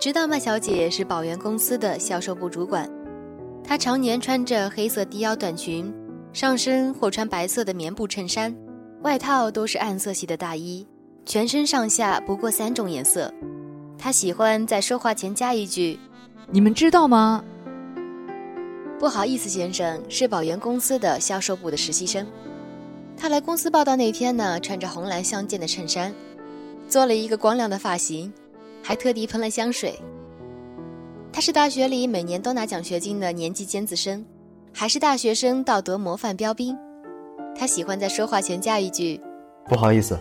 知道麦，小姐是宝源公司的销售部主管，她常年穿着黑色低腰短裙，上身或穿白色的棉布衬衫，外套都是暗色系的大衣，全身上下不过三种颜色。她喜欢在说话前加一句：“你们知道吗？”不好意思，先生是宝源公司的销售部的实习生。他来公司报道那天呢，穿着红蓝相间的衬衫，做了一个光亮的发型。还特地喷了香水。他是大学里每年都拿奖学金的年级尖子生，还是大学生道德模范标兵。他喜欢在说话前加一句：“不好意思。”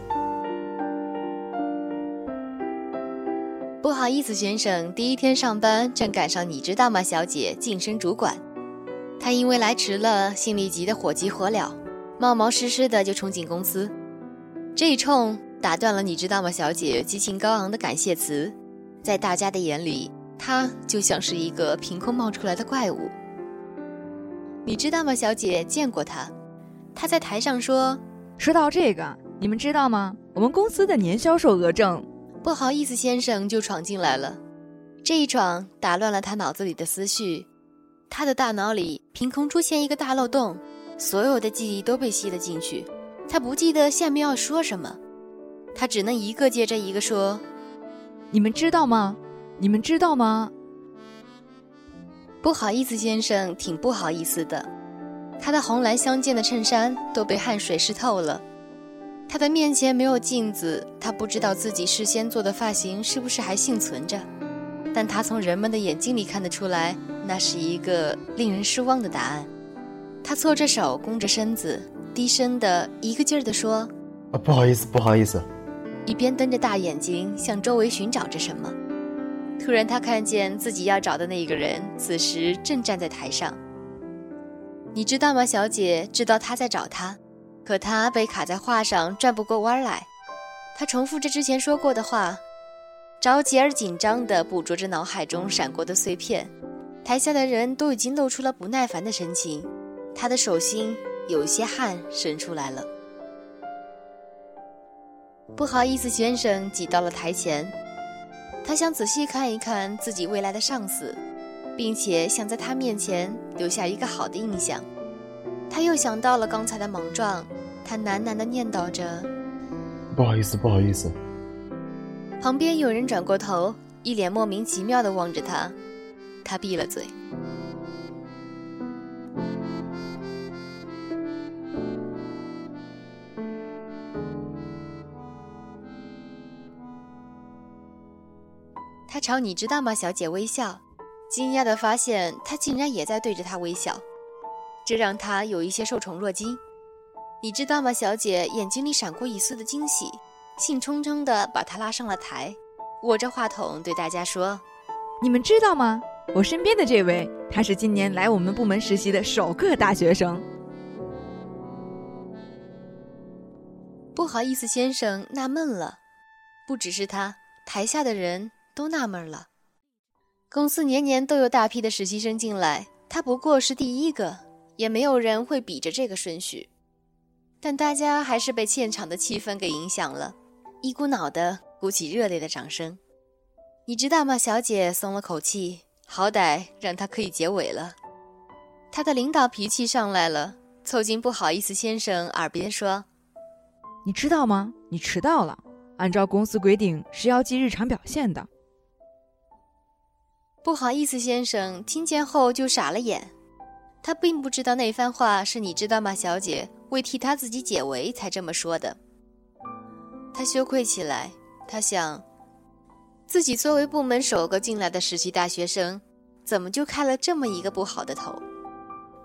不好意思，先生。第一天上班正赶上你知道吗，小姐晋升主管。他因为来迟了，心里急得火急火燎，冒冒失失的就冲进公司。这一冲。打断了，你知道吗，小姐？激情高昂的感谢词，在大家的眼里，他就像是一个凭空冒出来的怪物。你知道吗，小姐？见过他，他在台上说：“说到这个，你们知道吗？我们公司的年销售额正……不好意思，先生就闯进来了。这一闯打乱了他脑子里的思绪，他的大脑里凭空出现一个大漏洞，所有的记忆都被吸了进去，他不记得下面要说什么。”他只能一个接着一个说：“你们知道吗？你们知道吗？”不好意思，先生，挺不好意思的。他的红蓝相间的衬衫都被汗水湿透了。他的面前没有镜子，他不知道自己事先做的发型是不是还幸存着。但他从人们的眼睛里看得出来，那是一个令人失望的答案。他搓着手，弓着身子，低声的一个劲儿地说：“啊，不好意思，不好意思。”一边瞪着大眼睛向周围寻找着什么，突然他看见自己要找的那个人，此时正站在台上。你知道吗，小姐？知道他在找他，可他被卡在话上，转不过弯来。他重复着之前说过的话，着急而紧张地捕捉着脑海中闪过的碎片。台下的人都已经露出了不耐烦的神情，他的手心有些汗渗出来了。不好意思，先生，挤到了台前。他想仔细看一看自己未来的上司，并且想在他面前留下一个好的印象。他又想到了刚才的莽撞，他喃喃地念叨着：“不好意思，不好意思。”旁边有人转过头，一脸莫名其妙地望着他。他闭了嘴。他朝你知道吗，小姐微笑，惊讶地发现她竟然也在对着他微笑，这让他有一些受宠若惊。你知道吗，小姐？眼睛里闪过一丝的惊喜，兴冲冲地把他拉上了台，握着话筒对大家说：“你们知道吗？我身边的这位，他是今年来我们部门实习的首个大学生。”不好意思，先生，纳闷了，不只是他，台下的人。都纳闷了，公司年年都有大批的实习生进来，他不过是第一个，也没有人会比着这个顺序。但大家还是被现场的气氛给影响了，一股脑的鼓起热烈的掌声。你知道吗，小姐松了口气，好歹让他可以结尾了。他的领导脾气上来了，凑近不好意思先生耳边说：“你知道吗？你迟到了，按照公司规定是要记日常表现的。”不好意思，先生，听见后就傻了眼。他并不知道那番话是你知道吗，小姐为替他自己解围才这么说的。他羞愧起来，他想，自己作为部门首个进来的实习大学生，怎么就开了这么一个不好的头？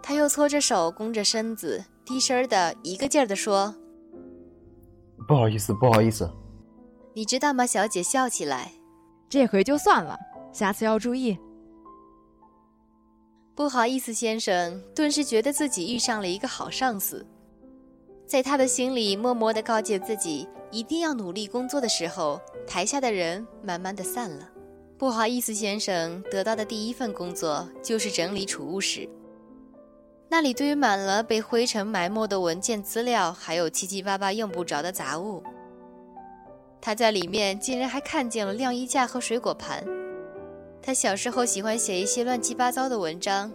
他又搓着手，弓着身子，低声的一个劲儿地说：“不好意思，不好意思。”你知道吗，小姐笑起来，这回就算了。下次要注意。不好意思，先生，顿时觉得自己遇上了一个好上司，在他的心里默默的告诫自己一定要努力工作的时候，台下的人慢慢的散了。不好意思，先生，得到的第一份工作就是整理储物室，那里堆满了被灰尘埋没的文件资料，还有七七八八用不着的杂物。他在里面竟然还看见了晾衣架和水果盘。他小时候喜欢写一些乱七八糟的文章，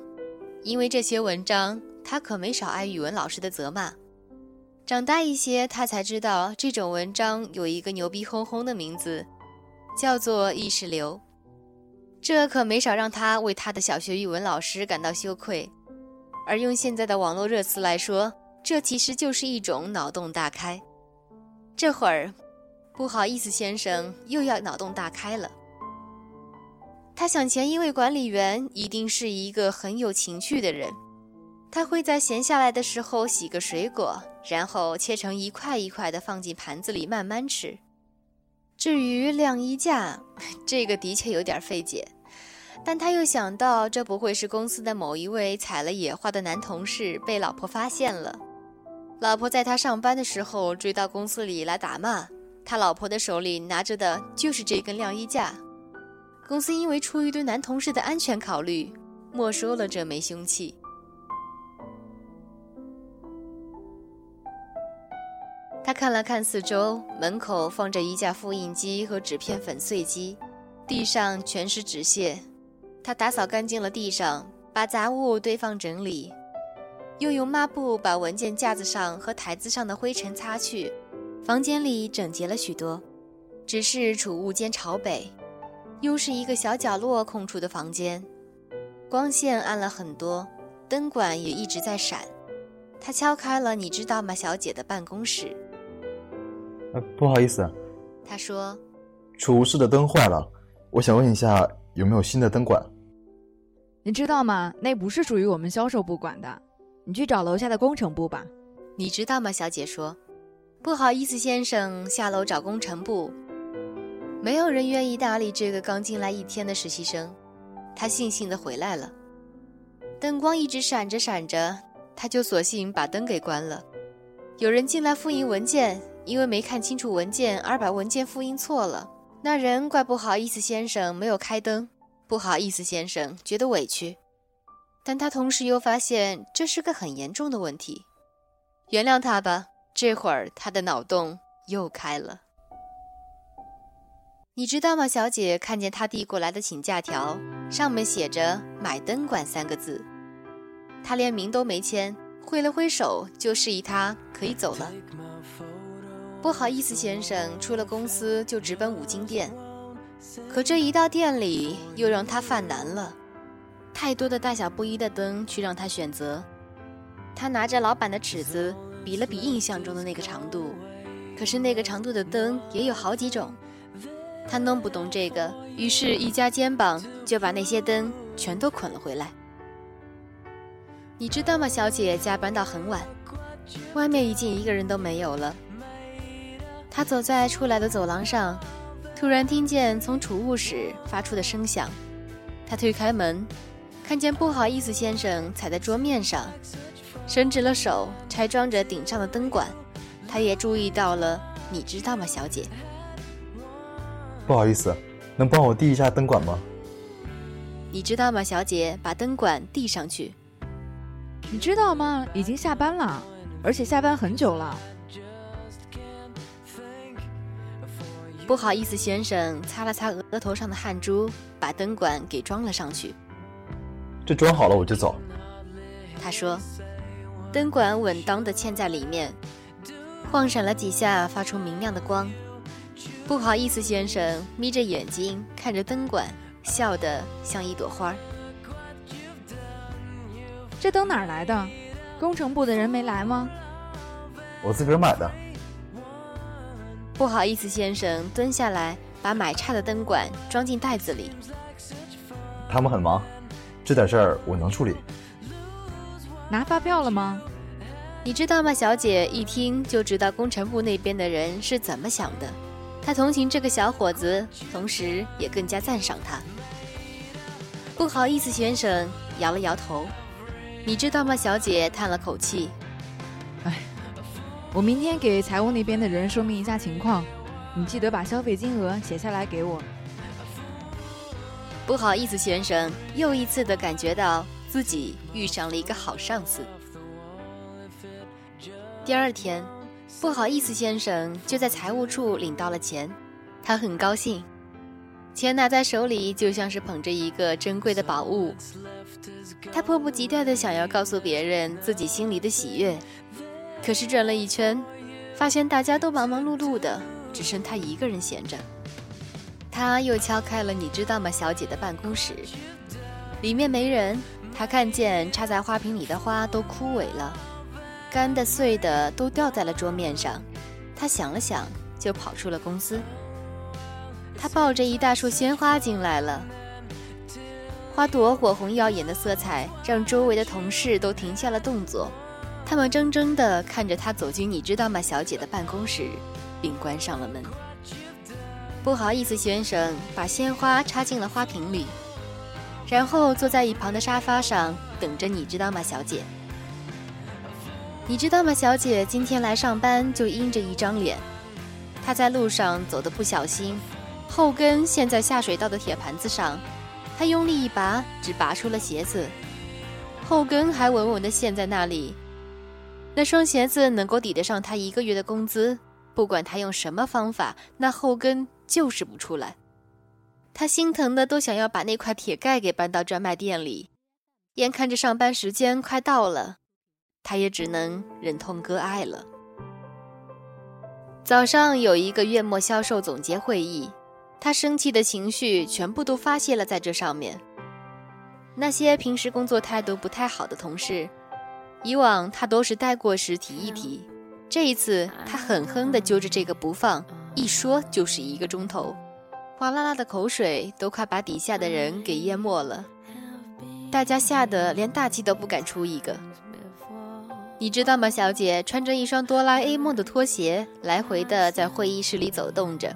因为这些文章他可没少挨语文老师的责骂。长大一些，他才知道这种文章有一个牛逼哄哄的名字，叫做意识流。这可没少让他为他的小学语文老师感到羞愧。而用现在的网络热词来说，这其实就是一种脑洞大开。这会儿，不好意思，先生又要脑洞大开了。他想，前一位管理员一定是一个很有情趣的人，他会在闲下来的时候洗个水果，然后切成一块一块的放进盘子里慢慢吃。至于晾衣架，这个的确有点费解，但他又想到，这不会是公司的某一位采了野花的男同事被老婆发现了，老婆在他上班的时候追到公司里来打骂，他老婆的手里拿着的就是这根晾衣架。公司因为出于对男同事的安全考虑，没收了这枚凶器。他看了看四周，门口放着一架复印机和纸片粉碎机，地上全是纸屑。他打扫干净了地上，把杂物堆放整理，又用抹布把文件架子上和台子上的灰尘擦去，房间里整洁了许多。只是储物间朝北。又是一个小角落空出的房间，光线暗了很多，灯管也一直在闪。他敲开了“你知道吗，小姐”的办公室。呃，不好意思，他说：“储物室的灯坏了，我想问一下有没有新的灯管。”你知道吗？那不是属于我们销售部管的，你去找楼下的工程部吧。你知道吗，小姐说：“不好意思，先生，下楼找工程部。”没有人愿意搭理这个刚进来一天的实习生，他悻悻地回来了。灯光一直闪着闪着，他就索性把灯给关了。有人进来复印文件，因为没看清楚文件而把文件复印错了。那人怪不好意思先生没有开灯，不好意思先生觉得委屈，但他同时又发现这是个很严重的问题。原谅他吧，这会儿他的脑洞又开了。你知道吗，小姐？看见他递过来的请假条，上面写着“买灯管”三个字。他连名都没签，挥了挥手就示意他可以走了。不好意思，先生，出了公司就直奔五金店。可这一到店里，又让他犯难了。太多的大小不一的灯去让他选择。他拿着老板的尺子比了比印象中的那个长度，可是那个长度的灯也有好几种。他弄不懂这个，于是，一夹肩膀就把那些灯全都捆了回来。你知道吗，小姐？加班到很晚，外面已经一个人都没有了。他走在出来的走廊上，突然听见从储物室发出的声响。他推开门，看见不好意思先生踩在桌面上，伸直了手拆装着顶上的灯管。他也注意到了，你知道吗，小姐？不好意思，能帮我递一下灯管吗？你知道吗，小姐？把灯管递上去。你知道吗？已经下班了，而且下班很久了。不好意思，先生，擦了擦额头上的汗珠，把灯管给装了上去。这装好了我就走。他说，灯管稳当的嵌在里面，晃闪了几下，发出明亮的光。不好意思，先生，眯着眼睛看着灯管，笑得像一朵花。这灯哪儿来的？工程部的人没来吗？我自个儿买的。不好意思，先生，蹲下来把买差的灯管装进袋子里。他们很忙，这点事儿我能处理。拿发票了吗？你知道吗，小姐？一听就知道工程部那边的人是怎么想的。他同情这个小伙子，同时也更加赞赏他。不好意思，先生，摇了摇头。你知道吗，小姐？叹了口气。哎，我明天给财务那边的人说明一下情况，你记得把消费金额写下来给我。不好意思，先生，又一次的感觉到自己遇上了一个好上司。第二天。不好意思，先生，就在财务处领到了钱，他很高兴。钱拿在手里就像是捧着一个珍贵的宝物。他迫不及待地想要告诉别人自己心里的喜悦，可是转了一圈，发现大家都忙忙碌碌的，只剩他一个人闲着。他又敲开了你知道吗，小姐的办公室，里面没人。他看见插在花瓶里的花都枯萎了，干的碎的都掉在了桌面上。他想了想，就跑出了公司。他抱着一大束鲜花进来了，花朵火红耀眼的色彩让周围的同事都停下了动作，他们怔怔地看着他走进你知道吗，小姐的办公室，并关上了门。不好意思，先生，把鲜花插进了花瓶里，然后坐在一旁的沙发上等着。你知道吗，小姐？你知道吗，小姐？今天来上班就阴着一张脸。她在路上走的不小心，后跟陷在下水道的铁盘子上，她用力一拔，只拔出了鞋子，后跟还稳稳地陷在那里。那双鞋子能够抵得上她一个月的工资。不管她用什么方法，那后跟。就是不出来，她心疼的都想要把那块铁盖给搬到专卖店里。眼看着上班时间快到了，他也只能忍痛割爱了。早上有一个月末销售总结会议，他生气的情绪全部都发泄了在这上面。那些平时工作态度不太好的同事，以往他都是带过时提一提，这一次他狠狠地揪着这个不放。一说就是一个钟头，哗啦啦的口水都快把底下的人给淹没了，大家吓得连大气都不敢出一个。你知道吗，小姐穿着一双哆啦 A 梦的拖鞋，来回的在会议室里走动着。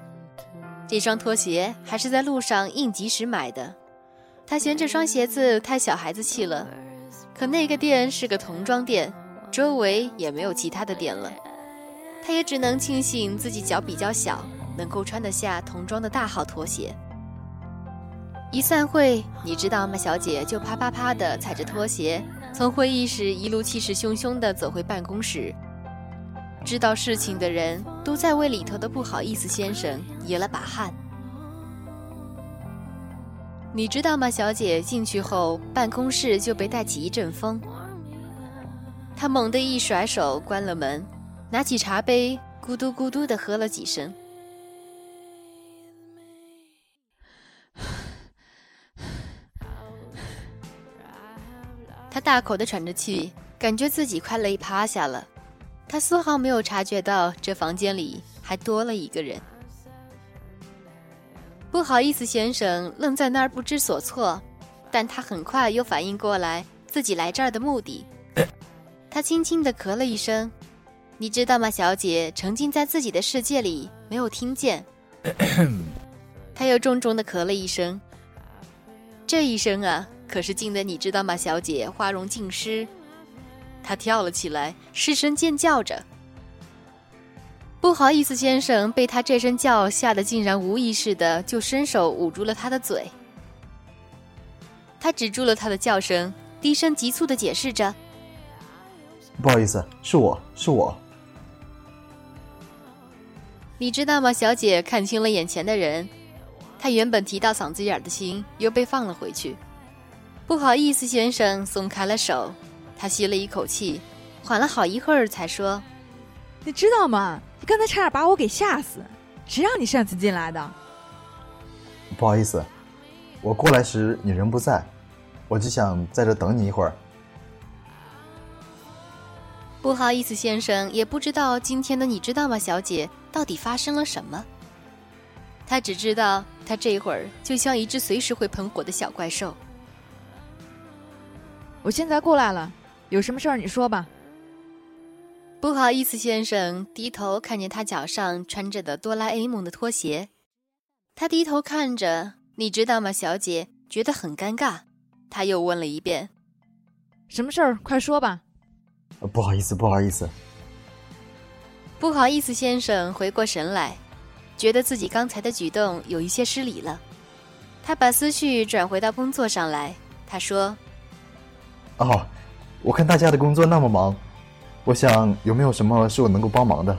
这双拖鞋还是在路上应急时买的，她嫌这双鞋子太小孩子气了。可那个店是个童装店，周围也没有其他的店了。她也只能庆幸自己脚比较小，能够穿得下童装的大号拖鞋。一散会，你知道吗，小姐就啪啪啪的踩着拖鞋，从会议室一路气势汹汹地走回办公室。知道事情的人都在为里头的不好意思先生捏了把汗。你知道吗，小姐进去后，办公室就被带起一阵风。他猛地一甩手，关了门。拿起茶杯，咕嘟咕嘟的喝了几声。他大口的喘着气，感觉自己快累趴下了。他丝毫没有察觉到这房间里还多了一个人。不好意思，先生，愣在那儿不知所措，但他很快又反应过来自己来这儿的目的。他轻轻的咳了一声。你知道吗，小姐？沉浸在自己的世界里，没有听见。他又重重的咳了一声。这一声啊，可是静的你知道吗，小姐？花容尽失。她跳了起来，失声尖叫着。不好意思，先生，被他这声叫吓得，竟然无意识的就伸手捂住了他的嘴。他止住了他的叫声，低声急促的解释着：“不好意思，是我是我。”你知道吗，小姐看清了眼前的人，她原本提到嗓子眼的心又被放了回去。不好意思，先生，松开了手。他吸了一口气，缓了好一会儿才说：“你知道吗？你刚才差点把我给吓死，谁让你擅自进来的？”不好意思，我过来时你人不在，我只想在这等你一会儿。不好意思，先生，也不知道今天的你知道吗，小姐。到底发生了什么？他只知道，他这会儿就像一只随时会喷火的小怪兽。我现在过来了，有什么事儿你说吧。不好意思，先生，低头看见他脚上穿着的哆啦 A 梦的拖鞋，他低头看着，你知道吗，小姐？觉得很尴尬。他又问了一遍：“什么事儿？快说吧。”不好意思，不好意思。不好意思，先生，回过神来，觉得自己刚才的举动有一些失礼了。他把思绪转回到工作上来。他说：“哦，我看大家的工作那么忙，我想有没有什么是我能够帮忙的？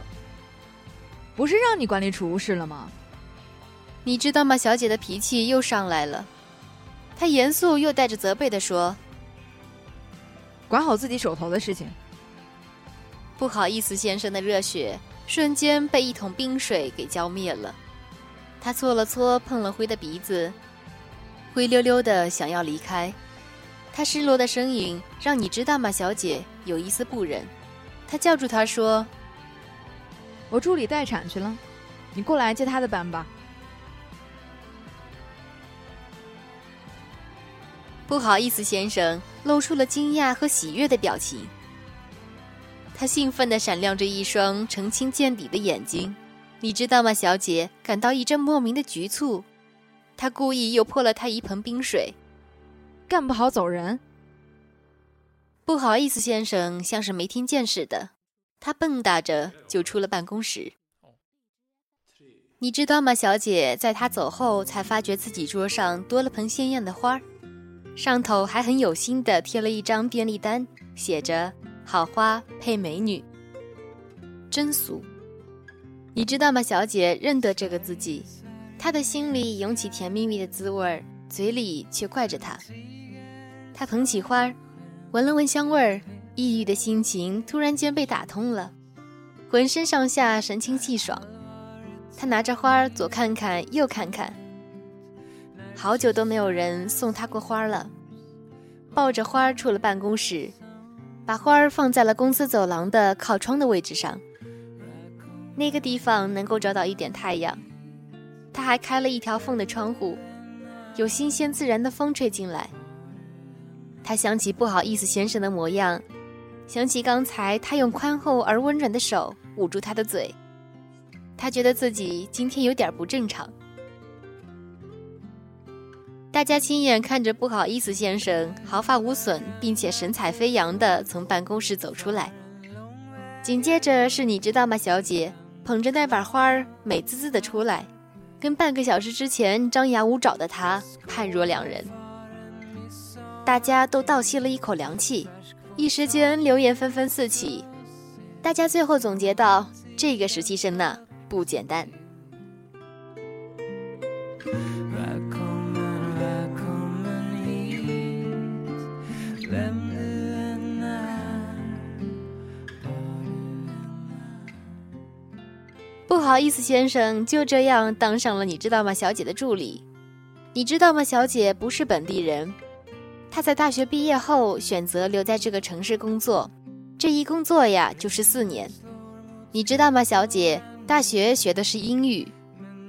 不是让你管理储物室了吗？”你知道吗？小姐的脾气又上来了，她严肃又带着责备的说：“管好自己手头的事情。”不好意思，先生的热血瞬间被一桶冰水给浇灭了。他搓了搓碰了灰的鼻子，灰溜溜的想要离开。他失落的声音让你知道吗，小姐有一丝不忍。他叫住他说：“我助理待产去了，你过来接他的班吧。”不好意思，先生露出了惊讶和喜悦的表情。他兴奋地闪亮着一双澄清见底的眼睛，你知道吗，小姐？感到一阵莫名的局促。他故意又泼了他一盆冰水，干不好走人。不好意思，先生，像是没听见似的。他蹦跶着就出了办公室。你知道吗，小姐？在他走后，才发觉自己桌上多了盆鲜艳的花，上头还很有心的贴了一张便利单，写着。好花配美女，真俗。你知道吗，小姐认得这个字迹，她的心里涌起甜蜜蜜的滋味儿，嘴里却怪着他。他捧起花儿，闻了闻香味儿，抑郁的心情突然间被打通了，浑身上下神清气爽。他拿着花儿左看看右看看，好久都没有人送他过花了，抱着花儿出了办公室。把花儿放在了公司走廊的靠窗的位置上，那个地方能够找到一点太阳。他还开了一条缝的窗户，有新鲜自然的风吹进来。他想起不好意思先生的模样，想起刚才他用宽厚而温软的手捂住他的嘴，他觉得自己今天有点不正常。大家亲眼看着不好意思先生毫发无损，并且神采飞扬地从办公室走出来。紧接着是你知道吗，小姐捧着那把花儿，美滋滋地出来，跟半个小时之前张牙舞爪的他判若两人。大家都倒吸了一口凉气，一时间流言纷纷四起。大家最后总结到：这个实习生呢，不简单。不不好意思，先生，就这样当上了你知道吗，小姐的助理。你知道吗，小姐不是本地人，她在大学毕业后选择留在这个城市工作，这一工作呀就是四年。你知道吗，小姐，大学学的是英语，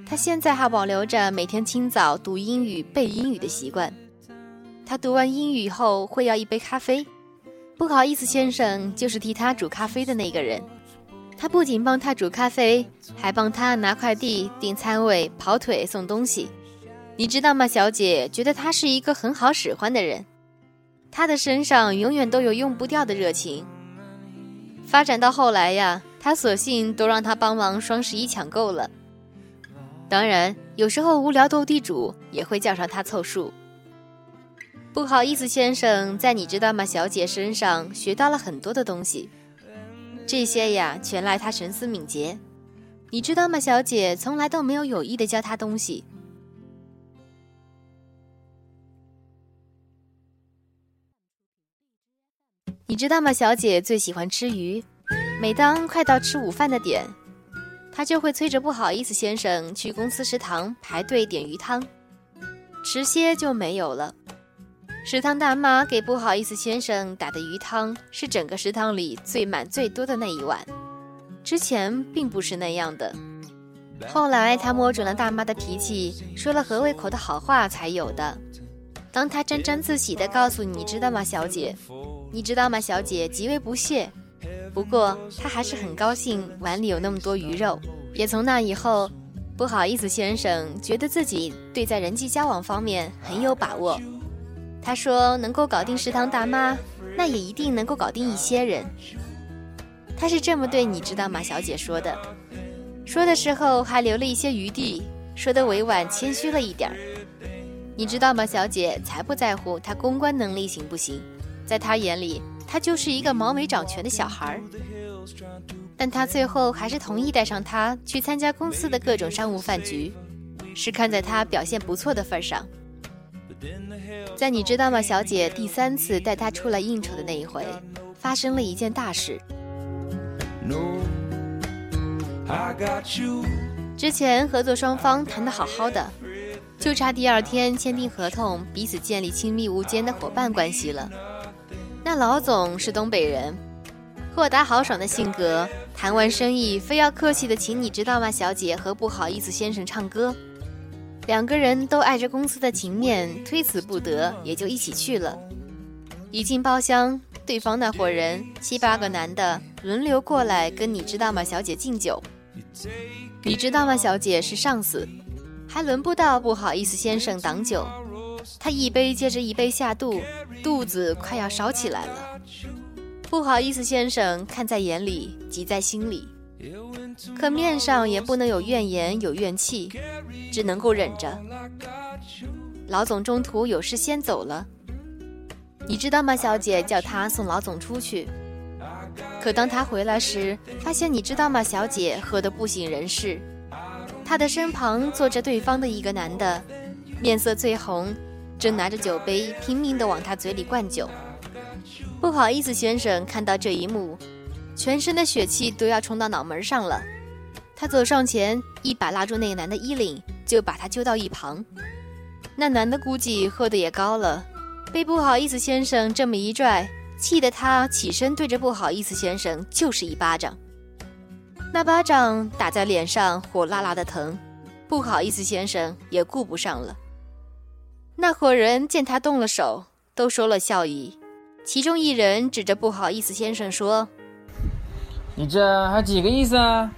她现在还保留着每天清早读英语、背英语的习惯。她读完英语后会要一杯咖啡。不好意思，先生，就是替她煮咖啡的那个人。他不仅帮他煮咖啡，还帮他拿快递、订餐位、跑腿、送东西。你知道吗，小姐？觉得他是一个很好使唤的人。他的身上永远都有用不掉的热情。发展到后来呀，他索性都让他帮忙双十一抢购了。当然，有时候无聊斗地主也会叫上他凑数。不好意思，先生，在你知道吗，小姐身上学到了很多的东西。这些呀，全赖他神思敏捷。你知道吗，小姐从来都没有有意的教他东西。你知道吗，小姐最喜欢吃鱼。每当快到吃午饭的点，她就会催着不好意思先生去公司食堂排队点鱼汤，迟些就没有了。食堂大妈给不好意思先生打的鱼汤是整个食堂里最满最多的那一碗，之前并不是那样的。后来他摸准了大妈的脾气，说了合胃口的好话才有的。当他沾沾自喜地告诉你知道吗，小姐？你知道吗，小姐？极为不屑。不过他还是很高兴碗里有那么多鱼肉。也从那以后，不好意思先生觉得自己对在人际交往方面很有把握。他说：“能够搞定食堂大妈，那也一定能够搞定一些人。”他是这么对你知道吗，小姐说的。说的时候还留了一些余地，说的委婉谦虚了一点儿。你知道吗，小姐才不在乎他公关能力行不行，在他眼里，他就是一个毛没长全的小孩儿。但他最后还是同意带上他去参加公司的各种商务饭局，是看在他表现不错的份上。在你知道吗，小姐第三次带他出来应酬的那一回，发生了一件大事。之前合作双方谈得好好的，就差第二天签订合同，彼此建立亲密无间的伙伴关系了。那老总是东北人，豁达豪爽的性格，谈完生意非要客气的请你知道吗，小姐和不好意思先生唱歌。两个人都碍着公司的情面，推辞不得，也就一起去了。一进包厢，对方那伙人七八个男的轮流过来跟你知道吗，小姐敬酒。你知道吗，小姐是上司，还轮不到不好意思先生挡酒。他一杯接着一杯下肚，肚子快要烧起来了。不好意思先生看在眼里，急在心里。可面上也不能有怨言有怨气，只能够忍着。老总中途有事先走了，你知道吗？小姐叫他送老总出去。可当他回来时，发现你知道吗？小姐喝得不省人事，他的身旁坐着对方的一个男的，面色醉红，正拿着酒杯拼命地往他嘴里灌酒。不好意思，先生，看到这一幕。全身的血气都要冲到脑门上了，他走上前，一把拉住那个男的衣领，就把他揪到一旁。那男的估计喝的也高了，被不好意思先生这么一拽，气得他起身对着不好意思先生就是一巴掌。那巴掌打在脸上，火辣辣的疼，不好意思先生也顾不上了。那伙人见他动了手，都收了笑意，其中一人指着不好意思先生说。你这还几个意思啊？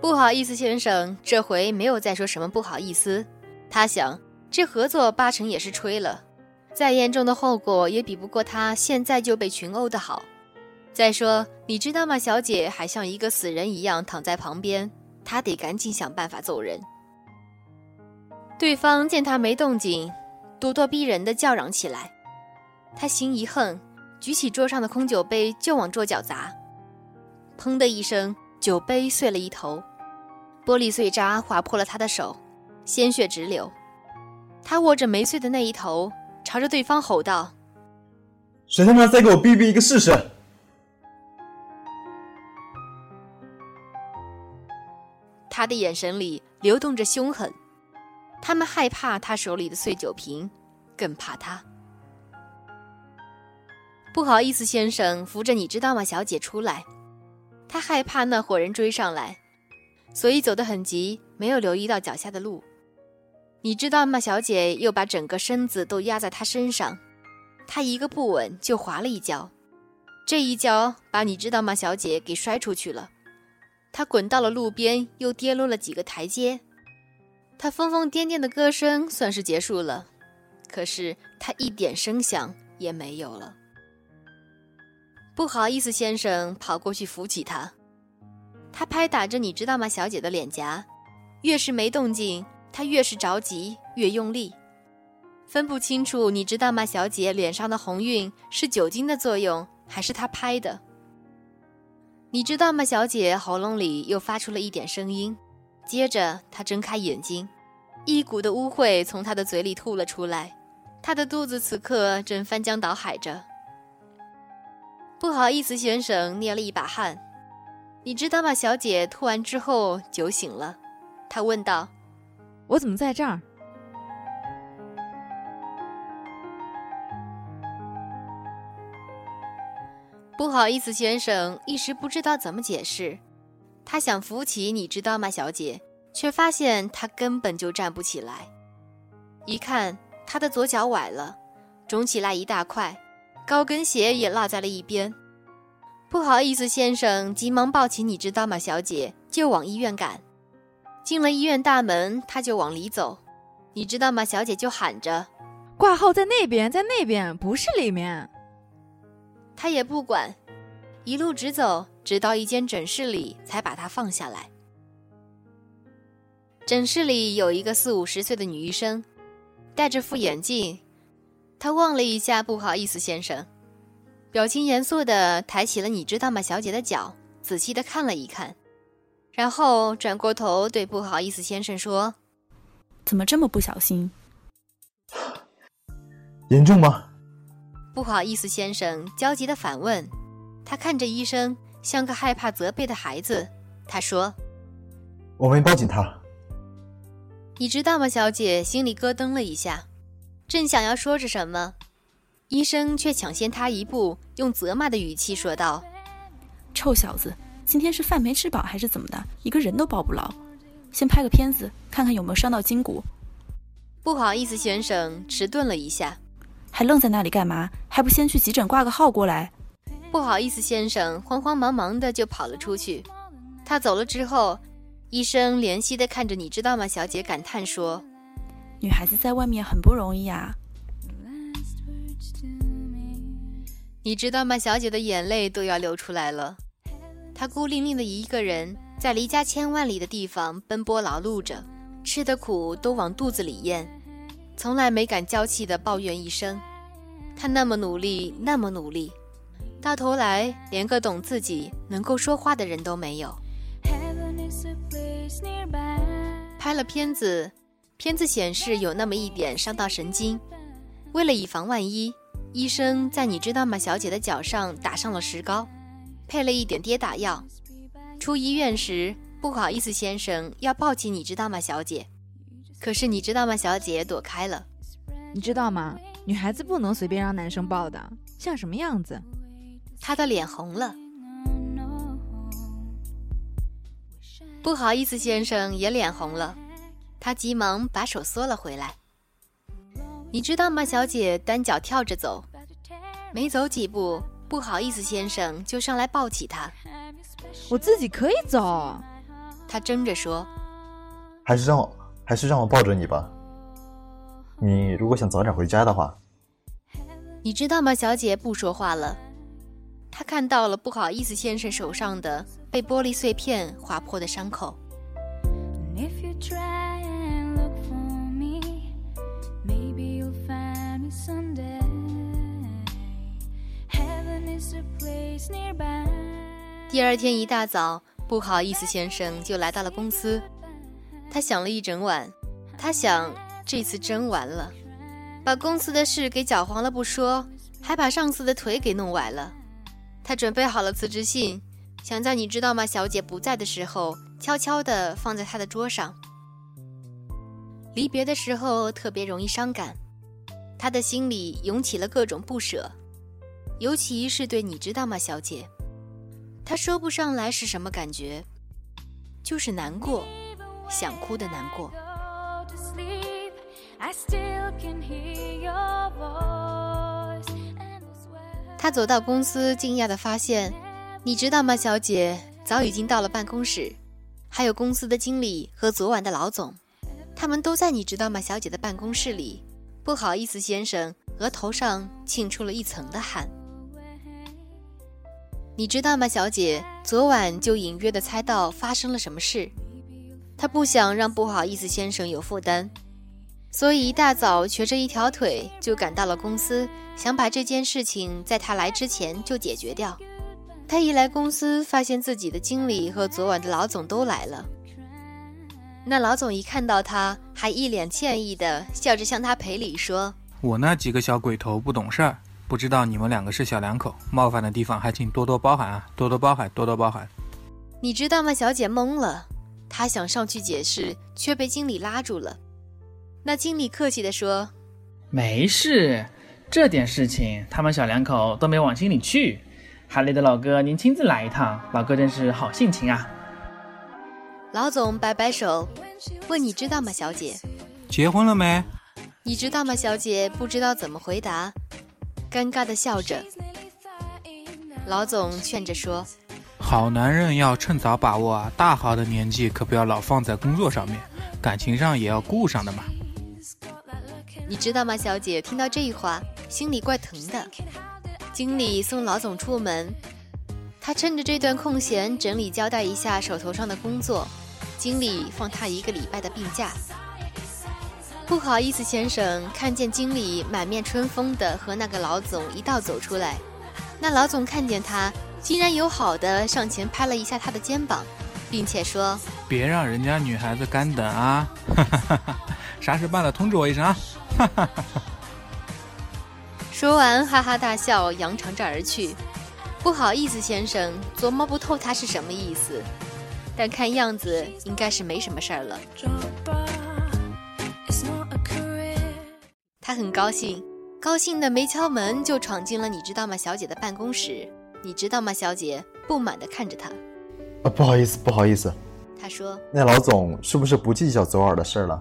不好意思，先生，这回没有再说什么不好意思。他想，这合作八成也是吹了，再严重的后果也比不过他现在就被群殴的好。再说，你知道吗，小姐还像一个死人一样躺在旁边，他得赶紧想办法揍人。对方见他没动静，咄咄逼人的叫嚷起来。他心一横，举起桌上的空酒杯就往桌角砸。砰的一声，酒杯碎了一头，玻璃碎渣划破了他的手，鲜血直流。他握着没碎的那一头，朝着对方吼道：“谁他妈再给我逼逼一个试试！”他的眼神里流动着凶狠。他们害怕他手里的碎酒瓶，更怕他。不好意思，先生，扶着你知道吗，小姐出来。他害怕那伙人追上来，所以走得很急，没有留意到脚下的路。你知道吗？小姐又把整个身子都压在他身上，他一个不稳就滑了一跤，这一跤把你知道吗？小姐给摔出去了，他滚到了路边，又跌落了几个台阶。他疯疯癫癫的歌声算是结束了，可是他一点声响也没有了。不好意思，先生，跑过去扶起他。他拍打着你知道吗，小姐的脸颊，越是没动静，他越是着急，越用力。分不清楚，你知道吗，小姐脸上的红晕是酒精的作用，还是他拍的？你知道吗，小姐喉咙里又发出了一点声音，接着她睁开眼睛，一股的污秽从她的嘴里吐了出来，她的肚子此刻正翻江倒海着。不好意思，先生，捏了一把汗。你知道吗？小姐吐完之后酒醒了，她问道：“我怎么在这儿？”不好意思，先生，一时不知道怎么解释。他想扶起你知道吗，小姐，却发现他根本就站不起来。一看，他的左脚崴了，肿起来一大块。高跟鞋也落在了一边，不好意思，先生，急忙抱起你知道吗，小姐，就往医院赶。进了医院大门，他就往里走，你知道吗，小姐就喊着：“挂号在那边，在那边，不是里面。”他也不管，一路直走，直到一间诊室里，才把他放下来。诊室里有一个四五十岁的女医生，戴着副眼镜。他望了一下，不好意思，先生，表情严肃的抬起了你知道吗，小姐的脚，仔细的看了一看，然后转过头对不好意思先生说：“怎么这么不小心？严重吗？不好意思，先生，焦急的反问。他看着医生，像个害怕责备的孩子。他说：“我没抱紧。”他，你知道吗，小姐？心里咯噔了一下，正想要说着什么，医生却抢先他一步，用责骂的语气说道：“臭小子，今天是饭没吃饱还是怎么的？一个人都抱不牢。先拍个片子，看看有没有伤到筋骨。”不好意思，先生，迟钝了一下。还愣在那里干嘛？还不先去急诊挂个号过来？不好意思，先生，慌慌忙忙的就跑了出去。他走了之后，医生怜惜的看着你知道吗，小姐感叹说：“女孩子在外面很不容易啊。”你知道吗，小姐的眼泪都要流出来了。她孤零零的一个人，在离家千万里的地方奔波劳碌着，吃的苦都往肚子里咽。从来没敢娇气的抱怨一声，她那么努力，那么努力，到头来连个懂自己、能够说话的人都没有。拍了片子，片子显示有那么一点伤到神经。为了以防万一，医生在你知道吗，小姐的脚上打上了石膏，配了一点跌打药。出医院时，不好意思，先生，要抱起你知道吗，小姐。可是你知道吗，小姐躲开了。你知道吗？女孩子不能随便让男生抱的，像什么样子？她的脸红了。不好意思，先生也脸红了。他急忙把手缩了回来。你知道吗，小姐单脚跳着走，没走几步，不好意思，先生就上来抱起她。我自己可以走。他争着说。还是让我。还是让我抱着你吧。你如果想早点回家的话，你知道吗？小姐不说话了。她看到了不好意思先生手上的被玻璃碎片划破的伤口。第二天一大早，不好意思先生就来到了公司。他想了一整晚，他想这次真完了，把公司的事给搅黄了不说，还把上司的腿给弄崴了。他准备好了辞职信，想在你知道吗，小姐不在的时候，悄悄地放在他的桌上。离别的时候特别容易伤感，他的心里涌起了各种不舍，尤其是对你知道吗，小姐，他说不上来是什么感觉，就是难过。想哭的难过。他走到公司，惊讶地发现，你知道吗，小姐早已经到了办公室，还有公司的经理和昨晚的老总，他们都在你知道吗，小姐的办公室里。不好意思，先生，额头上沁出了一层的汗。你知道吗，小姐，昨晚就隐约的猜到发生了什么事。她不想让不好意思先生有负担，所以一大早瘸着一条腿就赶到了公司，想把这件事情在他来之前就解决掉。他一来公司，发现自己的经理和昨晚的老总都来了。那老总一看到他，还一脸歉意的笑着向他赔礼说：“我那几个小鬼头不懂事儿，不知道你们两个是小两口，冒犯的地方还请多多包涵啊，多多包涵，多多包涵。”你知道吗？小姐懵了。她想上去解释，却被经理拉住了。那经理客气地说：“没事，这点事情他们小两口都没往心里去。还累得老哥您亲自来一趟，老哥真是好性情啊。”老总摆摆手，问：“你知道吗，小姐？结婚了没？”你知道吗，小姐？不知道怎么回答，尴尬的笑着。老总劝着说。好男人要趁早把握啊！大好的年纪可不要老放在工作上面，感情上也要顾上的嘛。你知道吗，小姐？听到这话，心里怪疼的。经理送老总出门，他趁着这段空闲整理交代一下手头上的工作。经理放他一个礼拜的病假。不好意思，先生，看见经理满面春风的和那个老总一道走出来，那老总看见他。竟然友好的上前拍了一下他的肩膀，并且说：“别让人家女孩子干等啊！啥事办了通知我一声啊！哈哈哈哈。说完，哈哈大笑，扬长着而去。不好意思，先生，琢磨不透他是什么意思，但看样子应该是没什么事儿了。他很高兴，高兴的没敲门就闯进了你知道吗，小姐的办公室。你知道吗，小姐不满地看着他。啊，不好意思，不好意思。他说：“那老总是不是不计较昨晚的事了？”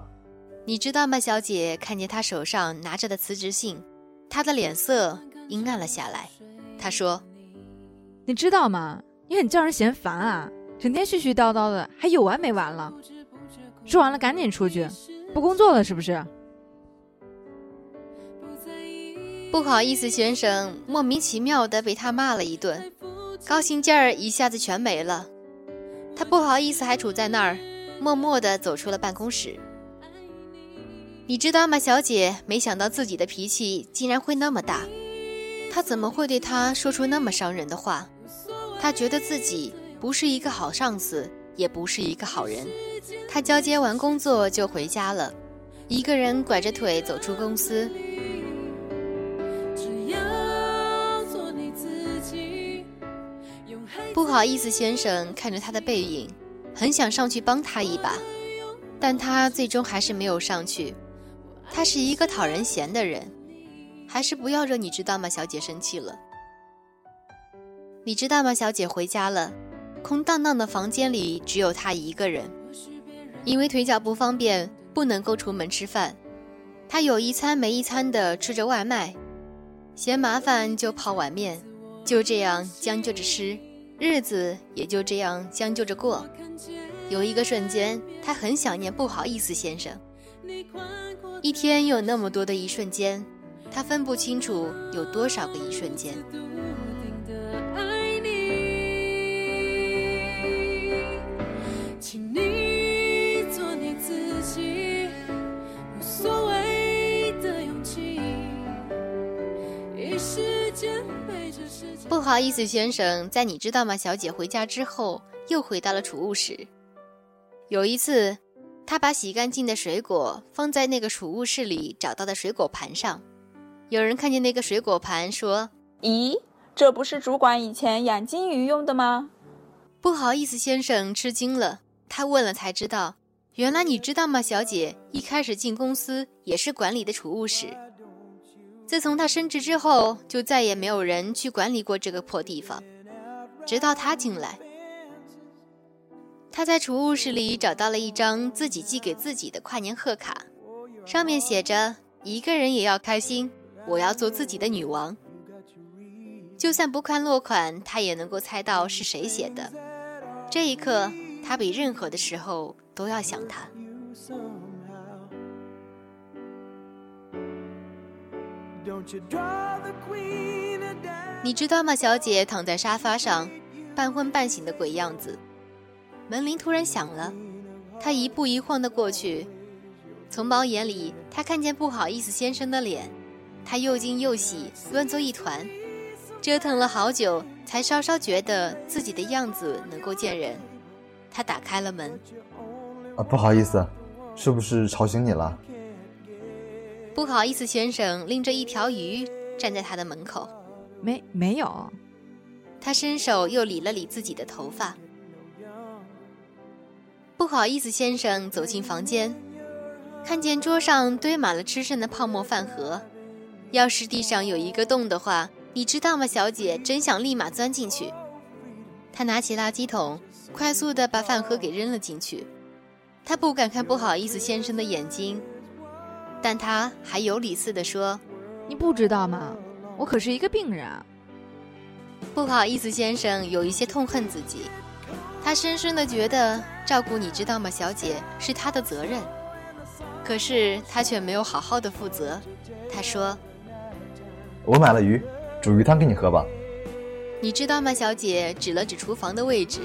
你知道吗，小姐看见他手上拿着的辞职信。他的脸色阴暗了下来。他说：“你知道吗？你很叫人嫌烦啊，整天絮絮叨叨的，还有完没完了？说完了赶紧出去，不工作了是不是？”不好意思，先生，莫名其妙的被他骂了一顿，高兴劲儿一下子全没了。他不好意思还杵在那儿，默默地走出了办公室。你知道吗，小姐？没想到自己的脾气竟然会那么大。他怎么会对他说出那么伤人的话？他觉得自己不是一个好上司，也不是一个好人。他交接完工作就回家了，一个人拐着腿走出公司。不好意思，先生，看着他的背影，很想上去帮他一把，但他最终还是没有上去。他是一个讨人嫌的人，还是不要惹你知道吗，小姐生气了。你知道吗，小姐回家了，空荡荡的房间里只有她一个人，因为腿脚不方便，不能够出门吃饭，她有一餐没一餐的吃着外卖，嫌麻烦就泡碗面，就这样将就着吃，日子也就这样将就着过。有一个瞬间，他很想念不好意思先生。一天有那么多的一瞬间，他分不清楚有多少个一瞬间。不好意思，先生，在你知道吗？小姐回家之后，又回到了储物室。有一次。她把洗干净的水果放在那个储物室里找到的水果盘上。有人看见那个水果盘，说：“咦，这不是主管以前养金鱼用的吗？”不好意思，先生吃惊了。他问了才知道，原来你知道吗，小姐一开始进公司也是管理的储物室。自从他升职之后，就再也没有人去管理过这个破地方，直到他进来。他在储物室里找到了一张自己寄给自己的跨年贺卡，上面写着：“一个人也要开心，我要做自己的女王。”就算不看落款，他也能够猜到是谁写的。这一刻，他比任何的时候都要想他。你知道吗，小姐躺在沙发上，半昏半醒的鬼样子。门铃突然响了，她一步一晃的过去，从猫眼里，她看见不好意思先生的脸，她又惊又喜，乱作一团，折腾了好久，才稍稍觉得自己的样子能够见人。她打开了门，啊，不好意思，是不是吵醒你了？不好意思，先生拎着一条鱼站在他的门口，没没有。他伸手又理了理自己的头发。不好意思，先生走进房间，看见桌上堆满了吃剩的泡沫饭盒。要是地上有一个洞的话，你知道吗，小姐？真想立马钻进去。他拿起垃圾桶，快速地把饭盒给扔了进去。他不敢看不好意思先生的眼睛，但他还有理似的说：“你不知道吗？我可是一个病人啊。”不好意思，先生有一些痛恨自己。他深深的觉得照顾你知道吗，小姐是他的责任，可是他却没有好好的负责。他说：“我买了鱼，煮鱼汤给你喝吧。”你知道吗，小姐指了指厨房的位置。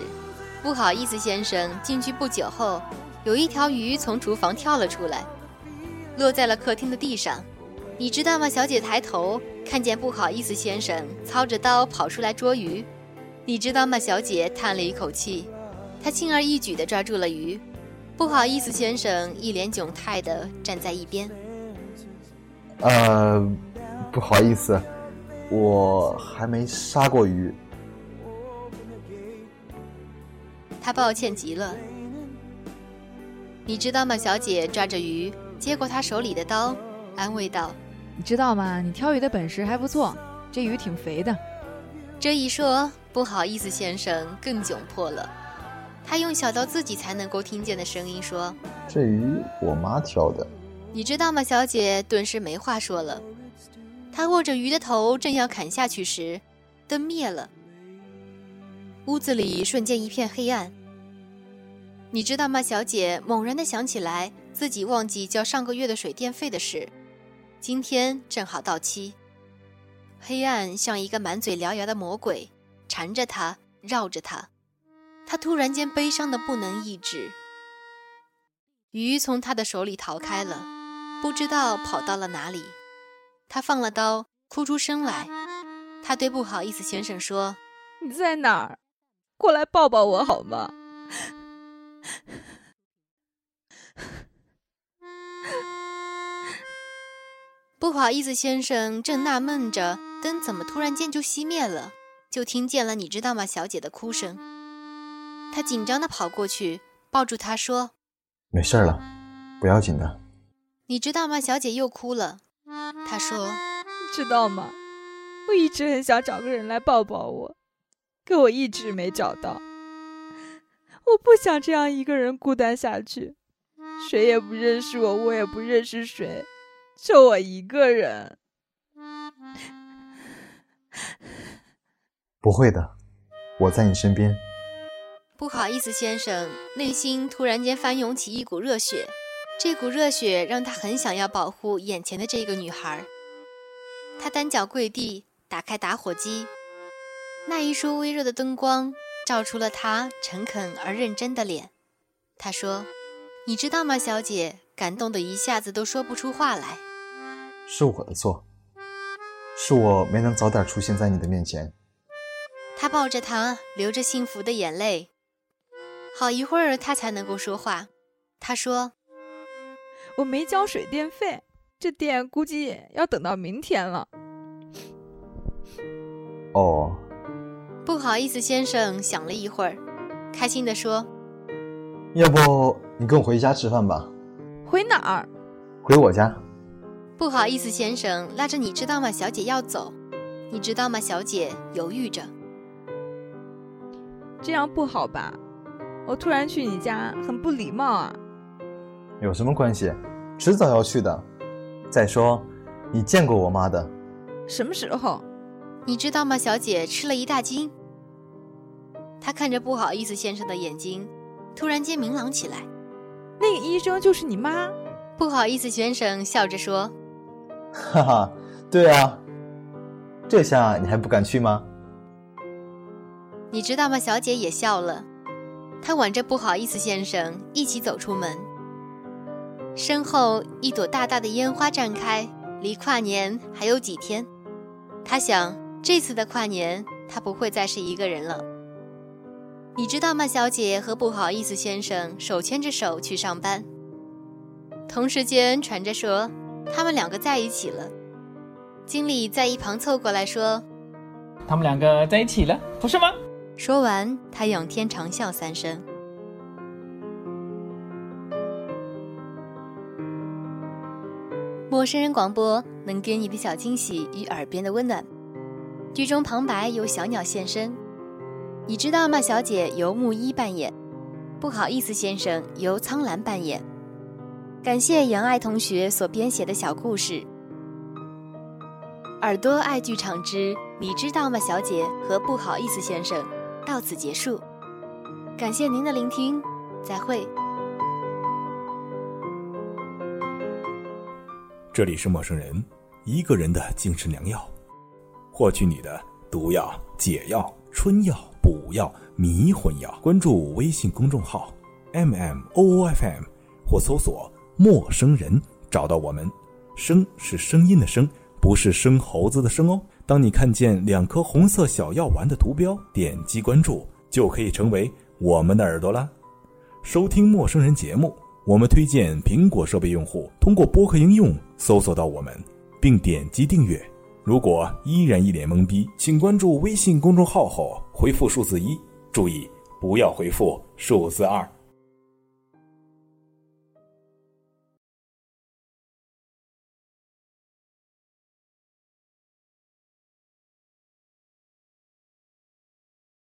不好意思，先生进去不久后，有一条鱼从厨房跳了出来，落在了客厅的地上。你知道吗，小姐抬头看见不好意思先生操着刀跑出来捉鱼。你知道吗，小姐叹了一口气，她轻而易举地抓住了鱼，不好意思，先生一脸窘态的站在一边。呃，不好意思，我还没杀过鱼。他抱歉极了。你知道吗，小姐抓着鱼，接过他手里的刀，安慰道：“你知道吗？你挑鱼的本事还不错，这鱼挺肥的。”这一说，不好意思，先生更窘迫了。他用小到自己才能够听见的声音说：“这鱼我妈挑的。”你知道吗，小姐？顿时没话说了。他握着鱼的头，正要砍下去时，灯灭了，屋子里瞬间一片黑暗。你知道吗，小姐？猛然的想起来，自己忘记交上个月的水电费的事，今天正好到期。黑暗像一个满嘴獠牙的魔鬼，缠着他，绕着他。他突然间悲伤的不能抑制，鱼从他的手里逃开了，不知道跑到了哪里。他放了刀，哭出声来。他对不好意思先生说：“你在哪儿？过来抱抱我好吗？”不好意思先生正纳闷着，灯怎么突然间就熄灭了，就听见了你知道吗，小姐的哭声。他紧张地跑过去，抱住她说：“没事了，不要紧的。”你知道吗？小姐又哭了。她说：“知道吗？我一直很想找个人来抱抱我，可我一直没找到。我不想这样一个人孤单下去，谁也不认识我，我也不认识谁，就我一个人。”不会的，我在你身边。不好意思，先生，内心突然间翻涌起一股热血，这股热血让他很想要保护眼前的这个女孩。他单脚跪地，打开打火机，那一束微弱的灯光照出了他诚恳而认真的脸。他说：“你知道吗，小姐？”感动的一下子都说不出话来。是我的错，是我没能早点出现在你的面前。他抱着糖，流着幸福的眼泪。好一会儿，他才能够说话。他说：“我没交水电费，这电估计要等到明天了。”哦，不好意思，先生。想了一会儿，开心地说：“要不你跟我回家吃饭吧？”回哪儿？回我家。不好意思，先生。拉着你知道吗？小姐要走。你知道吗？小姐犹豫着。这样不好吧？我突然去你家，很不礼貌啊！有什么关系？迟早要去的。再说，你见过我妈的？什么时候？你知道吗？小姐吃了一大惊。她看着不好意思先生的眼睛，突然间明朗起来。那个医生就是你妈？不好意思先生笑着说：“哈哈，对啊。这下你还不敢去吗？”你知道吗？小姐也笑了。她挽着不好意思先生一起走出门，身后一朵大大的烟花绽开，离跨年还有几天。她想，这次的跨年她不会再是一个人了。你知道吗？小姐和不好意思先生手牵着手去上班，同时间传着说他们两个在一起了。经理在一旁凑过来说：“他们两个在一起了，不是吗？”说完，他仰天长笑三声。陌生人广播能给你的小惊喜与耳边的温暖。剧中旁白由小鸟现身，你知道吗？小姐由木一扮演，不好意思，先生由苍兰扮演。感谢杨爱同学所编写的小故事。耳朵爱剧场之你知道吗？小姐和不好意思，先生。到此结束，感谢您的聆听，再会。这里是陌生人，一个人的精神良药，获取你的毒药、解药、春药、补药、迷魂药。关注微信公众号 m m o o f m 或搜索“陌生人”，找到我们。声是声音的声，不是生猴子的生哦。当你看见两颗红色小药丸的图标，点击关注就可以成为我们的耳朵啦。收听陌生人节目，我们推荐苹果设备用户通过播客应用搜索到我们，并点击订阅。如果依然一脸懵逼，请关注微信公众号后回复数字一，注意不要回复数字二。